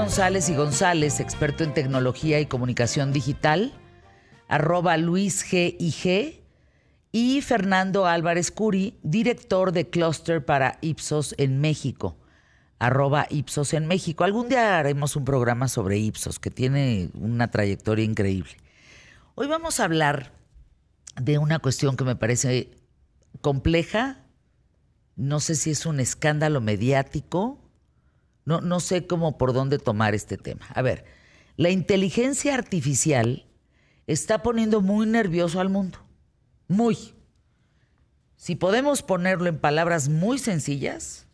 González y González, experto en tecnología y comunicación digital, arroba Luis G. y G, y Fernando Álvarez Curi, director de Cluster para Ipsos en México, arroba Ipsos en México. Algún día haremos un programa sobre Ipsos, que tiene una trayectoria increíble. Hoy vamos a hablar de una cuestión que me parece compleja, no sé si es un escándalo mediático, no, no sé cómo por dónde tomar este tema. A ver, la inteligencia artificial está poniendo muy nervioso al mundo. Muy. Si podemos ponerlo en palabras muy sencillas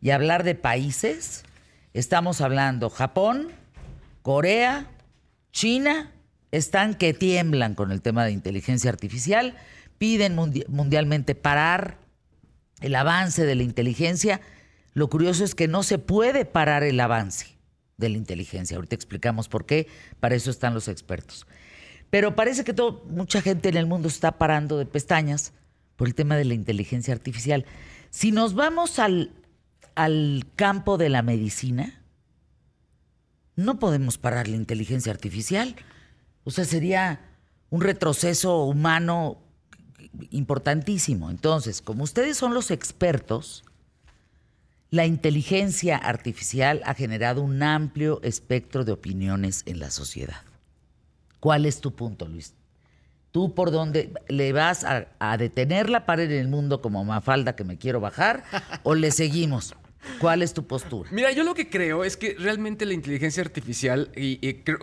y hablar de países, estamos hablando Japón, Corea, China, están que tiemblan con el tema de inteligencia artificial, piden mundialmente parar el avance de la inteligencia. Lo curioso es que no se puede parar el avance de la inteligencia. Ahorita explicamos por qué, para eso están los expertos. Pero parece que todo, mucha gente en el mundo está parando de pestañas por el tema de la inteligencia artificial. Si nos vamos al, al campo de la medicina, no podemos parar la inteligencia artificial. O sea, sería un retroceso humano importantísimo. Entonces, como ustedes son los expertos, la inteligencia artificial ha generado un amplio espectro de opiniones en la sociedad. ¿Cuál es tu punto, Luis? ¿Tú por dónde le vas a, detener la pared en el mundo como Mafalda que me quiero bajar o le seguimos? ¿Cuál es tu postura? Mira, yo lo que creo es que realmente la inteligencia artificial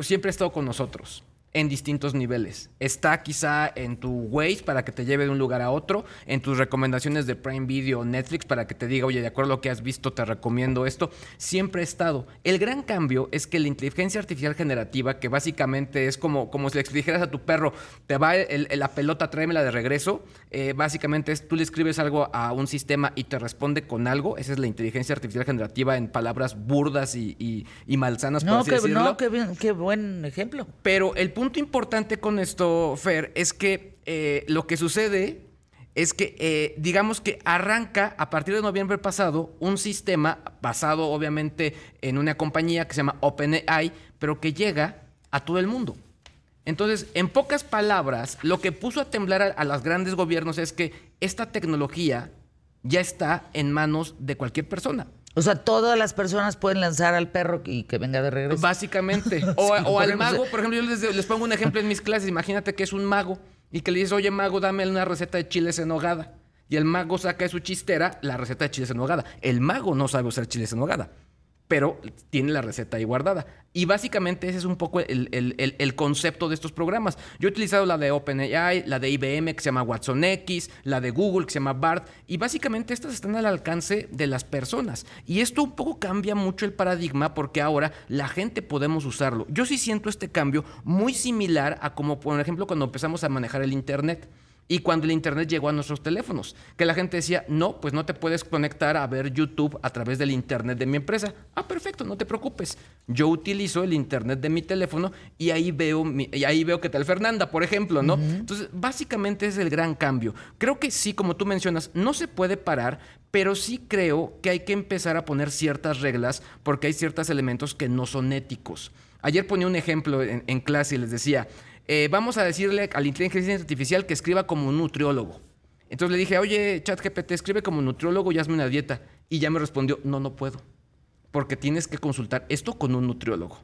siempre ha estado con nosotros en distintos niveles. Está quizá en tu Waze para que te lleve de un lugar a otro, en tus recomendaciones de Prime Video o Netflix para que te diga, oye, de acuerdo a lo que has visto, te recomiendo esto. Siempre ha estado. El gran cambio es que la inteligencia artificial generativa, que básicamente es como, como si le dijeras a tu perro, te va la pelota, tráemela de regreso, eh, básicamente es tú le escribes algo a un sistema y te responde con algo. Esa es la inteligencia artificial generativa en palabras burdas y, malsanas, no, por No, qué, qué buen ejemplo. Pero el punto importante con esto, Fer, es que eh, lo que sucede es que, eh, digamos que arranca a partir de noviembre pasado un sistema basado obviamente en una compañía que se llama OpenAI, pero que llega a todo el mundo. Entonces, en pocas palabras, lo que puso a temblar a, a los grandes gobiernos es que esta tecnología ya está en manos de cualquier persona. O sea, todas las personas pueden lanzar al perro y que venga de regreso. Básicamente. O, al mago, por ejemplo, yo les, pongo un ejemplo en mis clases. Imagínate que es un mago y que le dices, oye, mago, dame una receta de chiles en hogada. Y el mago saca de su chistera la receta de chiles en hogada. El mago no sabe usar chiles en hogada pero tiene la receta ahí guardada. Y básicamente ese es un poco el, concepto de estos programas. Yo he utilizado la de OpenAI, la de IBM que se llama Watson X, la de Google que se llama BART, y básicamente estas están al alcance de las personas. Y esto un poco cambia mucho el paradigma porque ahora la gente podemos usarlo. Yo sí siento este cambio muy similar a como, por ejemplo, cuando empezamos a manejar el Internet. Y cuando el Internet llegó a nuestros teléfonos, que la gente decía, no, pues no te puedes conectar a ver YouTube a través del Internet de mi empresa. Ah, perfecto, no te preocupes. Yo utilizo el Internet de mi teléfono y ahí veo, y ahí veo que tal Fernanda, por ejemplo, ¿no? Entonces, básicamente es el gran cambio. Creo que sí, como tú mencionas, no se puede parar, pero sí creo que hay que empezar a poner ciertas reglas porque hay ciertos elementos que no son éticos. Ayer ponía un ejemplo en clase y les decía, eh, vamos a decirle a la inteligencia artificial que escriba como un nutriólogo. Entonces le dije, oye, ChatGPT, escribe como nutriólogo y hazme una dieta. Y ya me respondió, no, no puedo. Porque tienes que consultar esto con un nutriólogo.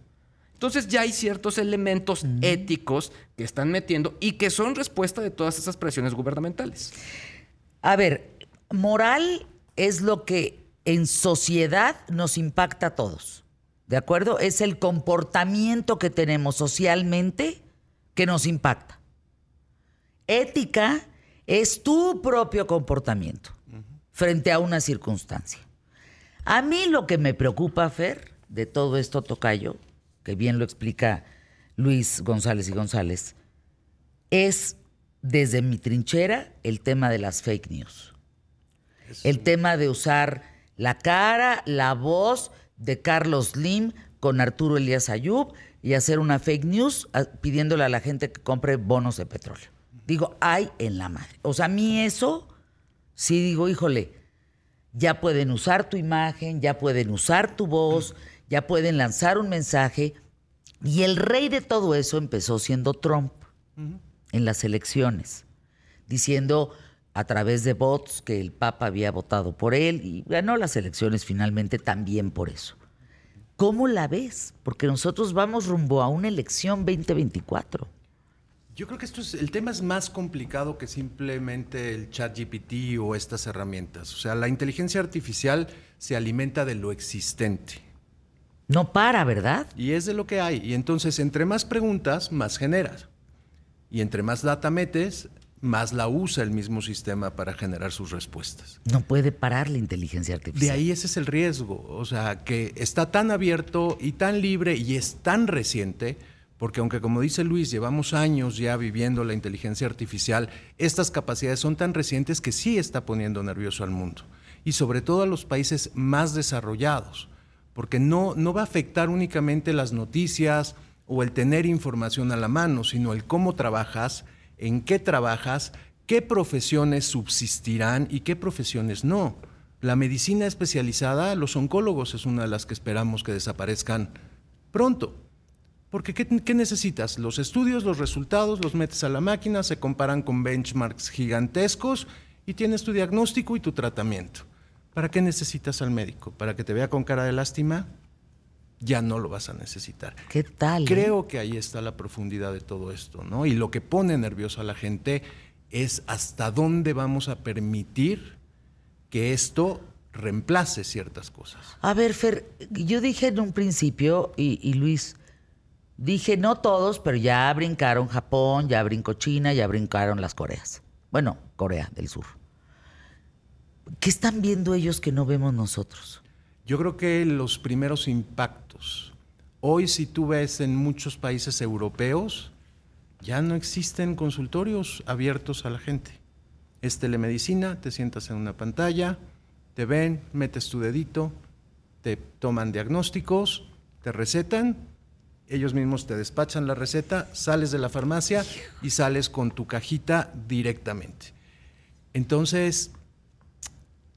Entonces ya hay ciertos elementos éticos que están metiendo y que son respuesta de todas esas presiones gubernamentales. A ver, moral es lo que en sociedad nos impacta a todos. ¿De acuerdo? Es el comportamiento que tenemos socialmente que nos impacta. Ética es tu propio comportamiento frente a una circunstancia. A mí lo que me preocupa, Fer, de todo esto, Tocayo, que bien lo explica Luis González y González, es desde mi trinchera el tema de las fake news. El tema de usar la cara, la voz de Carlos Lim con Arturo Elías Ayub y hacer una fake news ah, pidiéndole a la gente que compre bonos de petróleo. Digo, hay en la madre. O sea, a mí eso, sí digo, híjole, ya pueden usar tu imagen, ya pueden usar tu voz, ya pueden lanzar un mensaje. Y el rey de todo eso empezó siendo Trump en las elecciones, diciendo a través de bots que el Papa había votado por él y ganó las elecciones finalmente también por eso. ¿Cómo la ves? Porque nosotros vamos rumbo a una elección 2024. Yo creo que esto es, el tema es más complicado que simplemente el chat GPT o estas herramientas. O sea, la inteligencia artificial se alimenta de lo existente. No para, ¿verdad? Y es de lo que hay. Y entonces, entre más preguntas, más generas. Y entre más data metes, más la usa el mismo sistema para generar sus respuestas. No puede parar la inteligencia artificial. De ahí ese es el riesgo. O sea, que está tan abierto y tan libre y es tan reciente porque aunque como dice Luis, llevamos años ya viviendo la inteligencia artificial, estas capacidades son tan recientes que sí está poniendo nervioso al mundo y sobre todo a los países más desarrollados, porque no, no va a afectar únicamente las noticias o el tener información a la mano, sino el cómo trabajas, en qué trabajas, qué profesiones subsistirán y qué profesiones no. La medicina especializada, los oncólogos es una de las que esperamos que desaparezcan pronto porque ¿qué, necesitas? Los estudios, los resultados, los metes a la máquina, se comparan con benchmarks gigantescos y tienes tu diagnóstico y tu tratamiento. ¿Para qué necesitas al médico? ¿Para que te vea con cara de lástima? Ya no lo vas a necesitar. ¿Qué tal? Eh? Creo que ahí está la profundidad de todo esto, ¿no? Y lo que pone nervioso a la gente es hasta dónde vamos a permitir que esto reemplace ciertas cosas. A ver, Fer, yo dije en un principio, y Luis, Dije, no todos, pero ya brincaron Japón, ya brincó China, ya brincaron las Coreas. Bueno, Corea del Sur. ¿Qué están viendo ellos que no vemos nosotros? Yo creo que los primeros impactos. Hoy si tú ves en muchos países europeos, ya no existen consultorios abiertos a la gente. Es telemedicina, te sientas en una pantalla, te ven, metes tu dedito, te toman diagnósticos, te recetan ellos mismos te despachan la receta, sales de la farmacia y sales con tu cajita directamente. Entonces,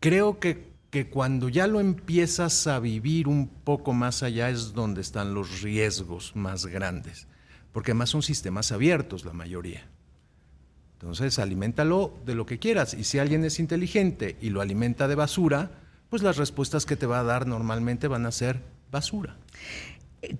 creo que, que, cuando ya lo empiezas a vivir un poco más allá es donde están los riesgos más grandes, porque además son sistemas abiertos la mayoría. Entonces, aliméntalo de lo que quieras y si alguien es inteligente y lo alimenta de basura, pues las respuestas que te va a dar normalmente van a ser basura.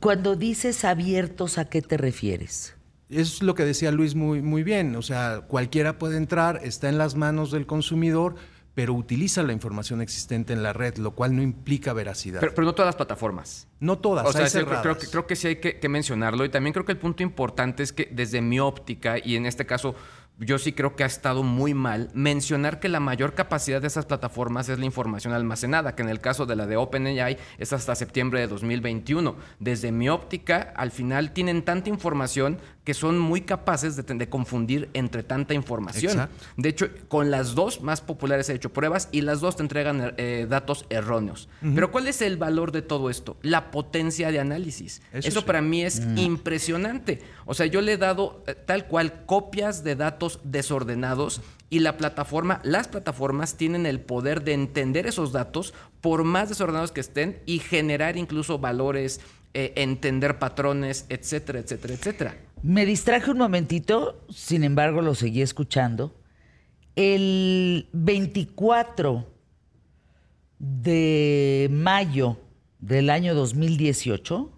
Cuando dices abiertos, ¿a qué te refieres? Es lo que decía Luis muy, muy bien, o sea, cualquiera puede entrar, está en las manos del consumidor, pero utiliza la información existente en la red, lo cual no implica veracidad. Pero, no todas las plataformas. No todas. O sea, creo, que, creo que sí hay que, que, mencionarlo. Y también creo que el punto importante es que desde mi óptica, y en este caso yo sí creo que ha estado muy mal mencionar que la mayor capacidad de esas plataformas es la información almacenada, que en el caso de la de OpenAI es hasta septiembre de 2021. Desde mi óptica, al final tienen tanta información que son muy capaces de, confundir entre tanta información. De hecho, con las dos más populares he hecho pruebas y las dos te entregan eh, datos erróneos. Pero ¿cuál es el valor de todo esto? La potencia de análisis. Eso, para mí es mm. impresionante. O sea, yo le he dado eh, tal cual copias de datos desordenados y la plataforma, las plataformas tienen el poder de entender esos datos por más desordenados que estén y generar incluso valores, eh, entender patrones, etcétera, etcétera, etcétera. Me distraje un momentito, sin embargo lo seguí escuchando. El 24 de mayo del año 2018,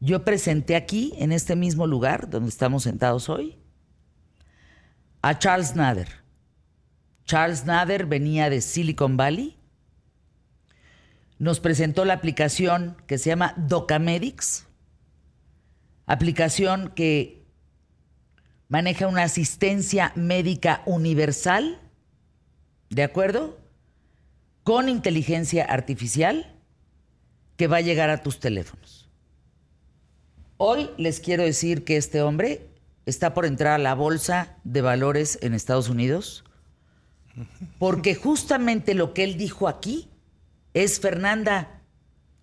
yo presenté aquí, en este mismo lugar donde estamos sentados hoy, a Charles Nader. Charles Nader venía de Silicon Valley nos presentó la aplicación que se llama Docamedics, aplicación que maneja una asistencia médica universal, ¿de acuerdo? Con inteligencia artificial que va a llegar a tus teléfonos. Hoy les quiero decir que este hombre está por entrar a la bolsa de valores en Estados Unidos, porque justamente lo que él dijo aquí es, Fernanda,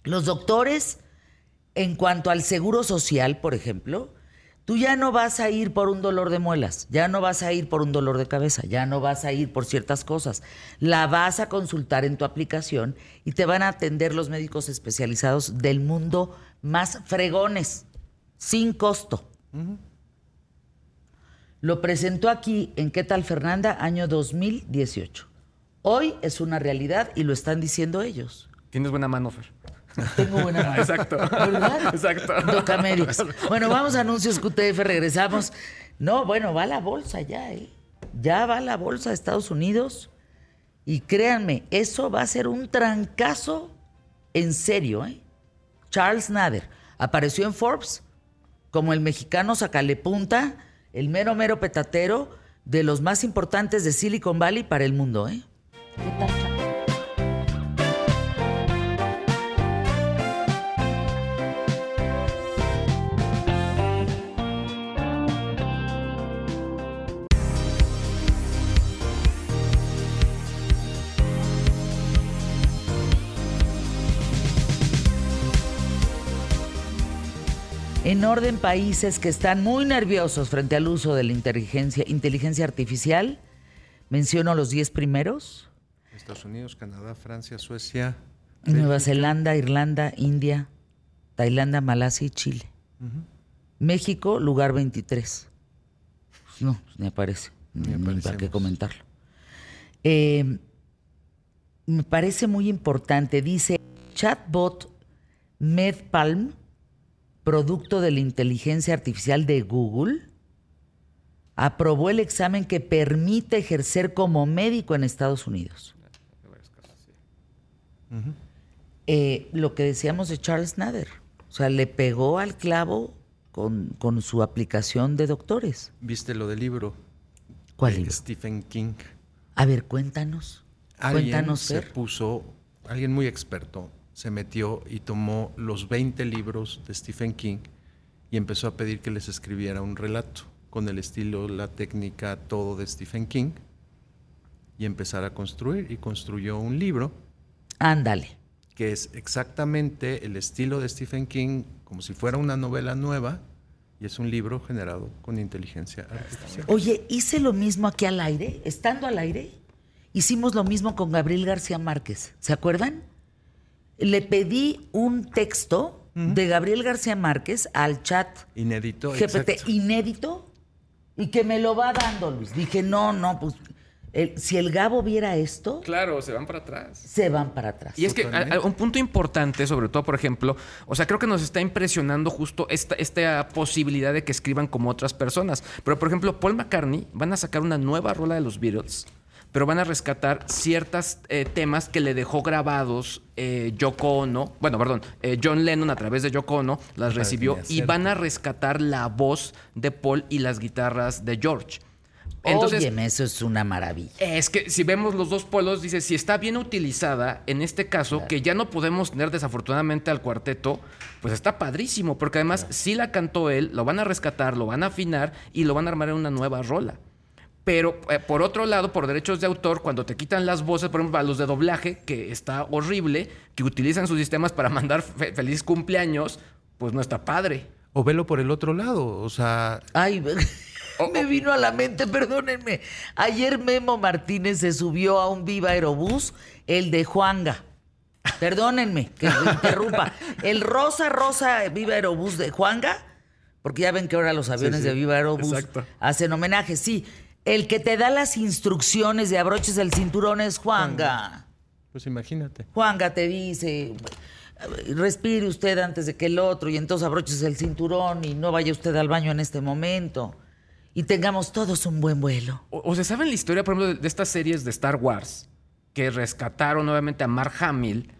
los doctores, en cuanto al seguro social, por ejemplo, Tú ya no vas a ir por un dolor de muelas, ya no vas a ir por un dolor de cabeza, ya no vas a ir por ciertas cosas. La vas a consultar en tu aplicación y te van a atender los médicos especializados del mundo más fregones, sin costo. Lo presentó aquí en ¿Qué tal Fernanda? Año 2018. Hoy es una realidad y lo están diciendo ellos. Tienes buena mano, Fer. Tengo buena mano. Exacto. ¿Verdad? Exacto. Docamedios. Bueno, vamos a anuncios QTF, regresamos. No, bueno, va la bolsa ya, ¿eh? Ya va la bolsa de Estados Unidos. Y créanme, eso va a ser un trancazo en serio, ¿eh? Charles Nader apareció en Forbes como el mexicano sacalepunta, el mero mero petatero de los más importantes de Silicon Valley para el mundo, ¿eh? ¿Qué tal, orden, países que están muy nerviosos frente al uso de la inteligencia, inteligencia artificial, menciono los 10 primeros. Estados Unidos, Canadá, Francia, Suecia. Nueva Zelanda, Irlanda, India, Tailandia, Malasia y Chile. México, lugar 23. Pues no, ni aparece. Ni Ni, para qué comentarlo. Eh, me parece muy importante. Dice chatbot MedPalm, producto de la inteligencia artificial de Google, aprobó el examen que permite ejercer como médico en Estados Unidos. Eh, lo que decíamos de Charles Nader. O sea, le pegó al clavo con, con su aplicación de doctores. ¿Viste lo del libro? ¿Cuál de libro? Stephen King. A ver, cuéntanos. Alguien cuéntanos, se Fer. puso, alguien muy experto, se metió y tomó los 20 libros de Stephen King y empezó a pedir que les escribiera un relato con el estilo, la técnica, todo de Stephen King y empezar a construir y construyó un libro Ándale. que es exactamente el estilo de Stephen King como si fuera una novela nueva y es un libro generado con inteligencia artificial. Oye, hice lo mismo aquí al aire, estando al aire. Hicimos lo mismo con Gabriel García Márquez. ¿Se acuerdan? Le pedí un texto de Gabriel García Márquez al chat Inédito, GPT exacto. inédito y que me lo va dando, Luis. Dije, no, no, pues el- si el Gabo viera esto, Claro, se van para atrás. se van para atrás. Y es que Totalmente. a- a- un punto importante, sobre todo, por ejemplo, o sea, creo que nos está impresionando justo esta, esta posibilidad de que escriban como otras personas. Pero, por ejemplo, Paul McCartney van a sacar una nueva rola de los Beatles, pero van a rescatar ciertos temas que le dejó grabados eh, Yoko Ono, bueno, perdón, eh, John Lennon a través de Yoko Ono las recibió y van a rescatar la voz de Paul y las guitarras de George. Óyeme, eso es una maravilla. Es que si vemos los dos polos, dice, si está bien utilizada, en este caso, que ya no podemos tener desafortunadamente al cuarteto, pues está padrísimo, porque además sí la cantó él, lo van a rescatar, lo van a afinar y lo van a armar en una nueva rola. Pero eh, por otro lado, por derechos de autor, cuando te quitan las voces, por ejemplo, a los de doblaje, que está horrible, que utilizan sus sistemas para mandar fe- feliz cumpleaños, pues no está padre. O velo por el otro lado, o sea, Ay, me vino a la mente, perdónenme. Ayer Memo Martínez se subió a un Viva Aerobús, el de Juanga. Perdónenme que me interrumpa. El rosa, rosa Viva Aerobús de Juanga, porque ya ven que ahora los aviones sí. de Viva Aerobús Exacto. hacen homenaje. Sí, el que te da las instrucciones de abroches el cinturón es Juanga. pues imagínate. Juanga te dice, respire usted antes de que el otro y entonces abroches el cinturón y no vaya usted al baño en este momento y tengamos todos un buen vuelo. O, o se saben la historia, por ejemplo, de, de estas series de Star Wars que rescataron nuevamente a Mark Hamill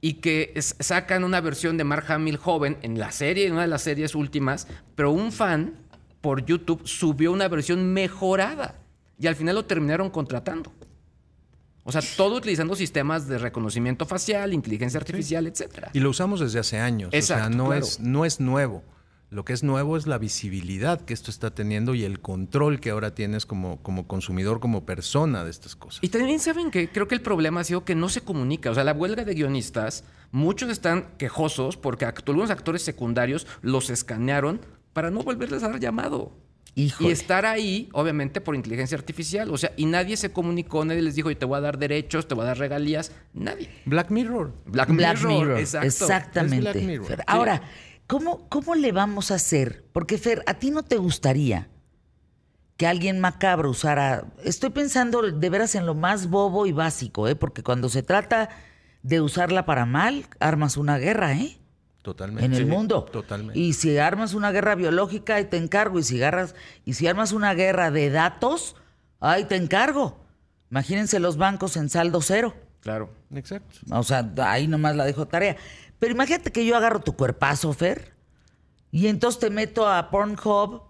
y que es- sacan una versión de Mark Hamill joven en la serie, en una de las series últimas, pero un fan por YouTube subió una versión mejorada y al final lo terminaron contratando. O sea, todo utilizando sistemas de reconocimiento facial, inteligencia artificial, etcétera. Y lo usamos desde hace años. o Exacto, sea, no, claro. es, no es nuevo. Lo que es nuevo es la visibilidad que esto está teniendo y el control que ahora tienes como, como consumidor, como persona de estas cosas. Y también saben que creo que el problema ha sido que no se comunica. O sea, la huelga de guionistas, muchos están quejosos porque algunos actores secundarios los escanearon para no volverles a dar llamado. Híjole. Y estar ahí, obviamente, por inteligencia artificial. O sea, y nadie se comunicó, nadie les dijo, y te voy a dar derechos, te voy a dar regalías. Nadie. Black Mirror. Black, Black Mirror, Mirror, exacto. exactamente. Es Black Mirror. Fer. Sí. Ahora, ¿cómo, ¿cómo le vamos a hacer? Porque, Fer, ¿a ti no te gustaría que alguien macabro usara... Estoy pensando de veras en lo más bobo y básico, ¿eh? Porque cuando se trata de usarla para mal, armas una guerra, ¿eh? Totalmente. en el Sí, mundo. Totalmente. Y si armas una guerra biológica, ahí te encargo. Y si, agarras, y si armas una guerra de datos, ahí te encargo. Imagínense los bancos en saldo cero. Claro. Exacto. O sea, ahí nomás la dejo tarea. Pero imagínate que yo agarro tu cuerpazo, Fer, y entonces te meto a Pornhub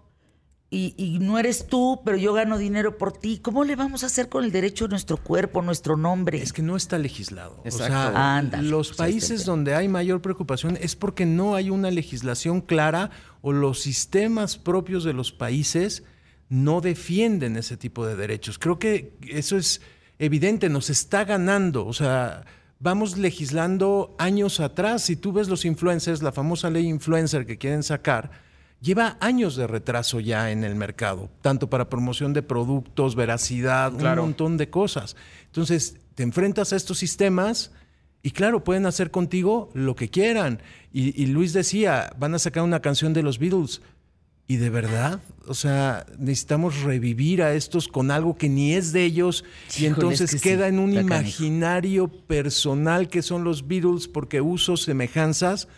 y, y no eres tú, pero yo gano dinero por ti. ¿Cómo le vamos a hacer con el derecho de nuestro cuerpo, nuestro nombre? Es que no está legislado. Exacto. O sea, Ándale, los pues países donde hay mayor preocupación es porque no hay una legislación clara o los sistemas propios de los países no defienden ese tipo de derechos. Creo que eso es evidente, nos está ganando. O sea, vamos legislando años atrás. Si tú ves los influencers, la famosa ley influencer que quieren sacar, lleva años de retraso ya en el mercado, tanto para promoción de productos, veracidad, Claro. un montón de cosas. Entonces, te enfrentas a estos sistemas y claro, pueden hacer contigo lo que quieran. Y, y Luis decía, van a sacar una canción de los Beatles. Y de verdad, o sea, necesitamos revivir a estos con algo que ni es de ellos y entonces es que sí, queda en un imaginario personal que son los Beatles porque usos, semejanzas.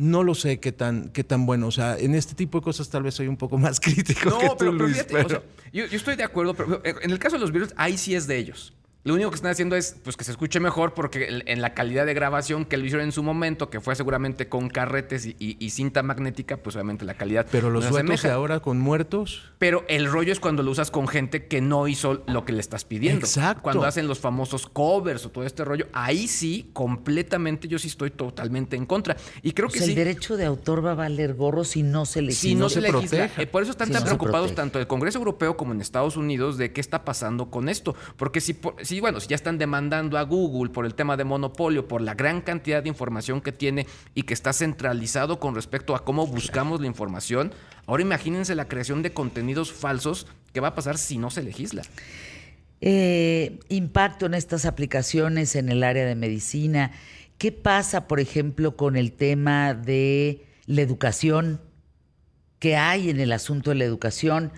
No lo sé qué tan, qué tan bueno. O sea, en este tipo de cosas tal vez soy un poco más crítico No, que tú, pero, pero Luis. fíjate, pero- o sea, yo, yo estoy de acuerdo, pero en el caso de los virus, ahí sí es de ellos. Lo único que están haciendo es pues, que se escuche mejor porque en la calidad de grabación que lo hicieron en su momento, que fue seguramente con carretes y, y- y cinta magnética, pues obviamente la calidad. pero los duetos de ahora con muertos. Pero el rollo es cuando lo usas con gente que no hizo lo que le estás pidiendo. Exacto. Cuando hacen los famosos covers o todo este rollo, ahí sí, completamente, yo sí estoy totalmente en contra. Y creo O que sea, sí. el derecho de autor va a valer gorro si no se le Si no, se, se legisla. Eh, por eso están Si tan no preocupados tanto el Congreso Europeo como en Estados Unidos de qué está pasando con esto. Porque si, por- si, bueno, si ya están demandando a Google por el tema de monopolio, por la gran cantidad de información que tiene y que está centralizado con respecto a cómo buscamos la información, ahora imagínense la creación de contenidos falsos que va a pasar si no se legisla. Eh, impacto en estas aplicaciones en el área de medicina. ¿Qué pasa, por ejemplo, con el tema de la educación? ¿Qué hay en el asunto de la educación?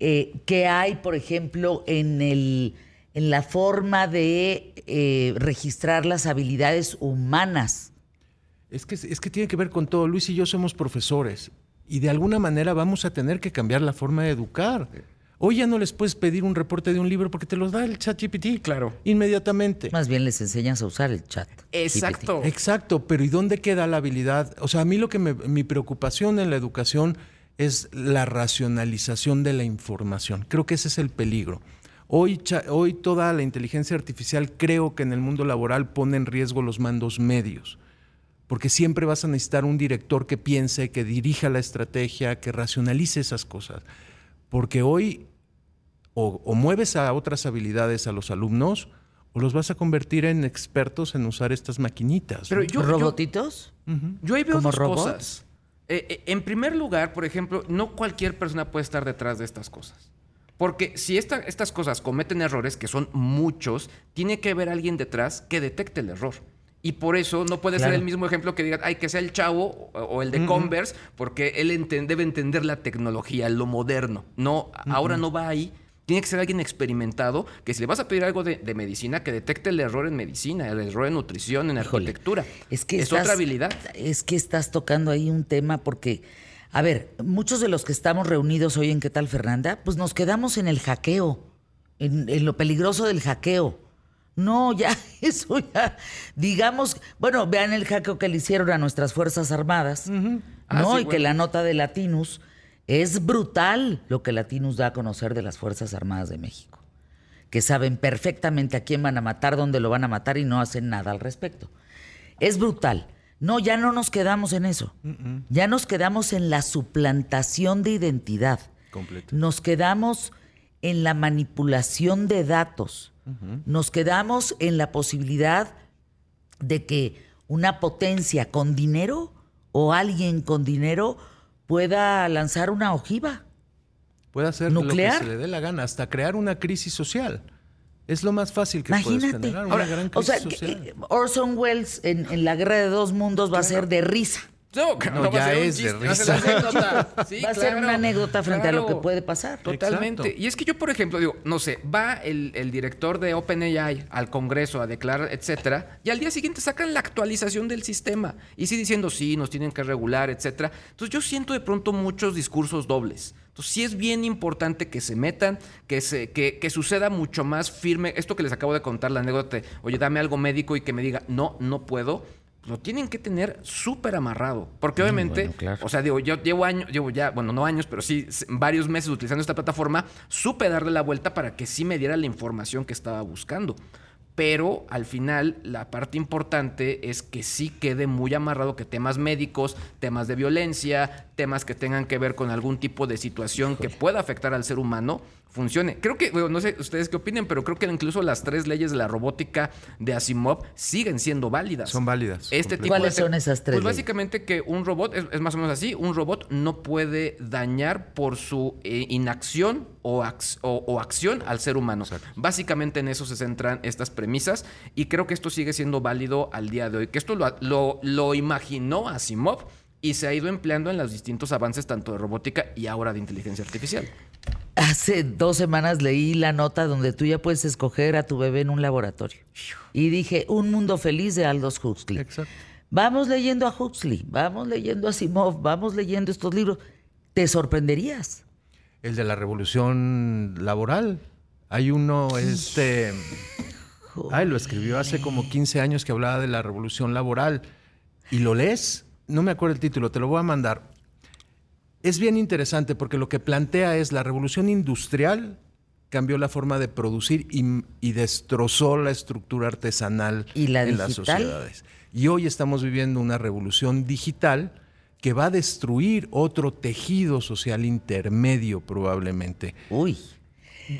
Eh, ¿Qué hay, por ejemplo, en, el, en la forma de eh, registrar las habilidades humanas? Es que, es que tiene que ver con todo. Luis y yo somos profesores y de alguna manera vamos a tener que cambiar la forma de educar. Hoy ya no les puedes pedir un reporte de un libro porque te los da el chat GPT. Claro. Inmediatamente. Más bien les enseñas a usar el chat. Exacto. Exacto, pero ¿y dónde queda la habilidad? O sea, a mí lo que me, mi preocupación en la educación es la racionalización de la información. Creo que ese es el peligro. Hoy, toda la inteligencia artificial creo que en el mundo laboral pone en riesgo los mandos medios, porque siempre vas a necesitar un director que piense, que dirija la estrategia, que racionalice esas cosas. Porque hoy o, o mueves a otras habilidades a los alumnos o los vas a convertir en expertos en usar estas maquinitas. Pero ¿no? yo- yo- ¿Robotitos? Yo ahí veo ¿Como dos robots? cosas. Eh, eh, en primer lugar, por ejemplo, no cualquier persona puede estar detrás de estas cosas. Porque si esta- estas cosas cometen errores, que son muchos, tiene que haber alguien detrás que detecte el error. Y por eso no puede Claro. ser el mismo ejemplo que digan, ay, que sea el chavo o, o el de Converse, porque él debe entender la tecnología, lo moderno. No, ahora no va ahí. Tiene que ser alguien experimentado que si le vas a pedir algo de, de medicina, que detecte el error en medicina, el error en nutrición, en Híjole, arquitectura. Es que es estás- otra habilidad. Es que estás tocando ahí un tema porque, a ver, muchos de los que estamos reunidos hoy en ¿Qué tal, Fernanda? Pues nos quedamos en el hackeo, en, en lo peligroso del hackeo. No, ya, eso ya, digamos, bueno, vean el hackeo que le hicieron a nuestras Fuerzas Armadas, Ah, ¿no? sí, y que la nota de Latinus es brutal lo que Latinus da a conocer de las Fuerzas Armadas de México que saben perfectamente a quién van a matar, dónde lo van a matar y no hacen nada al respecto. Es brutal. No, ya no nos quedamos en eso. Ya nos quedamos en la suplantación de identidad. Completo. Nos quedamos en la manipulación de datos. Nos quedamos en la posibilidad de que una potencia con dinero o alguien con dinero pueda lanzar una ojiva. Puede hacer nuclear. lo que se le dé la gana, hasta crear una crisis social. Es lo más fácil que puedes generar, una gran crisis o sea, social. eh, Orson Welles en, en La Guerra de Dos Mundos va a ser de risa. No, No, va a ya un es de va a ser risa. una anécdota. Sí, va a ser claro, una anécdota frente a lo que puede pasar. Totalmente. Exacto. Y es que yo, por ejemplo, digo, no sé, va el, el director de OpenAI al Congreso a declarar, etcétera, y al día siguiente sacan la actualización del sistema. Y sí diciendo, sí, nos tienen que regular, etcétera. Entonces yo siento de pronto muchos discursos dobles. Entonces sí es bien importante que se metan, que, se, que, que suceda mucho más firme. Esto que les acabo de contar, la anécdota, de, oye, dame algo médico y que me diga, no, no puedo. Lo tienen que tener súper amarrado. Porque obviamente, bueno, claro. o sea, digo, yo llevo años, llevo ya, bueno, no años, pero sí varios meses utilizando esta plataforma, supe darle la vuelta para que sí me diera la información que estaba buscando. Pero al final, la parte importante es que sí quede muy amarrado que temas médicos, temas de violencia, temas que tengan que ver con algún tipo de situación que pueda afectar al ser humano, funcione. Creo que, bueno, no sé ustedes qué opinen, pero creo que incluso las tres leyes de la robótica de Asimov siguen siendo válidas. Son válidas. Este tipo ¿Cuáles de- son esas tres Pues leyes? básicamente que un robot, es, es más o menos así, un robot no puede dañar por su eh, inacción o, ac- o- o acción al ser humano. Básicamente en eso se centran estas premisas y creo que esto sigue siendo válido al día de hoy, que esto lo, lo, lo imaginó Asimov y se ha ido empleando en los distintos avances tanto de robótica y ahora de inteligencia artificial. Hace dos semanas leí la nota donde tú ya puedes escoger a tu bebé en un laboratorio. Y dije, Un mundo feliz de Aldous Huxley. Exacto. Vamos leyendo a Huxley, vamos leyendo a Simov, vamos leyendo estos libros. Te sorprenderías. El de la revolución laboral. Hay uno, este. Ay, lo escribió hace como 15 años que hablaba de la revolución laboral. ¿Y lo lees? No me acuerdo el título, te lo voy a mandar. Es bien interesante porque lo que plantea es la revolución industrial cambió la forma de producir y, y destrozó la estructura artesanal ¿Y la en las sociedades. Y hoy estamos viviendo una revolución digital que va a destruir otro tejido social intermedio probablemente. Uy.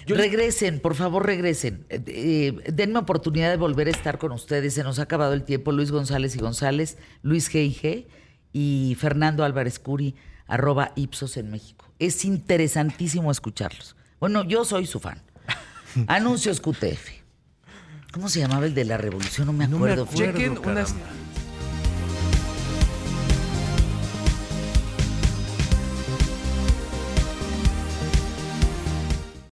regresen, por favor, regresen. Eh, eh, denme oportunidad de volver a estar con ustedes. Se nos ha acabado el tiempo. Luis González y González, Luis G. y Fernando Álvarez Curi, arroba Ipsos en México. Es interesantísimo escucharlos. Bueno, yo soy su fan. Anuncios QTF. ¿Cómo se llamaba el de la revolución? No me No me acuerdo. acuerdo. Chequen caramba. unas